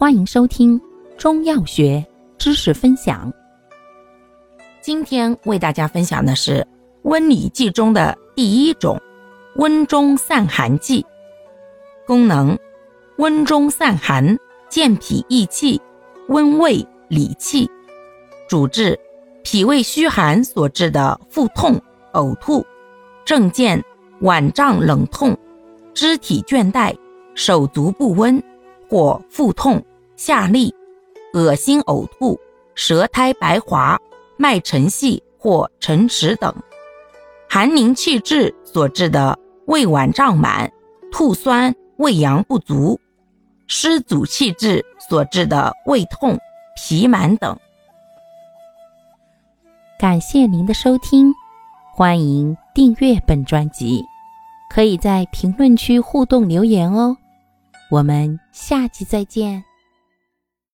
欢迎收听中药学知识分享。今天为大家分享的是温里剂中的第一种温中散寒剂。功能：温中散寒，健脾益气，温胃理气。主治：脾胃虚寒所致的腹痛、呕吐。症见：脘胀冷痛，肢体倦怠，手足不温，或腹痛。下痢、恶心、呕吐、舌苔白滑、脉沉细或沉迟等；寒凝气滞所致的胃脘胀满、吐酸、胃阳不足；湿阻气滞所致的胃痛、脾满等。感谢您的收听，欢迎订阅本专辑，可以在评论区互动留言哦。我们下期再见。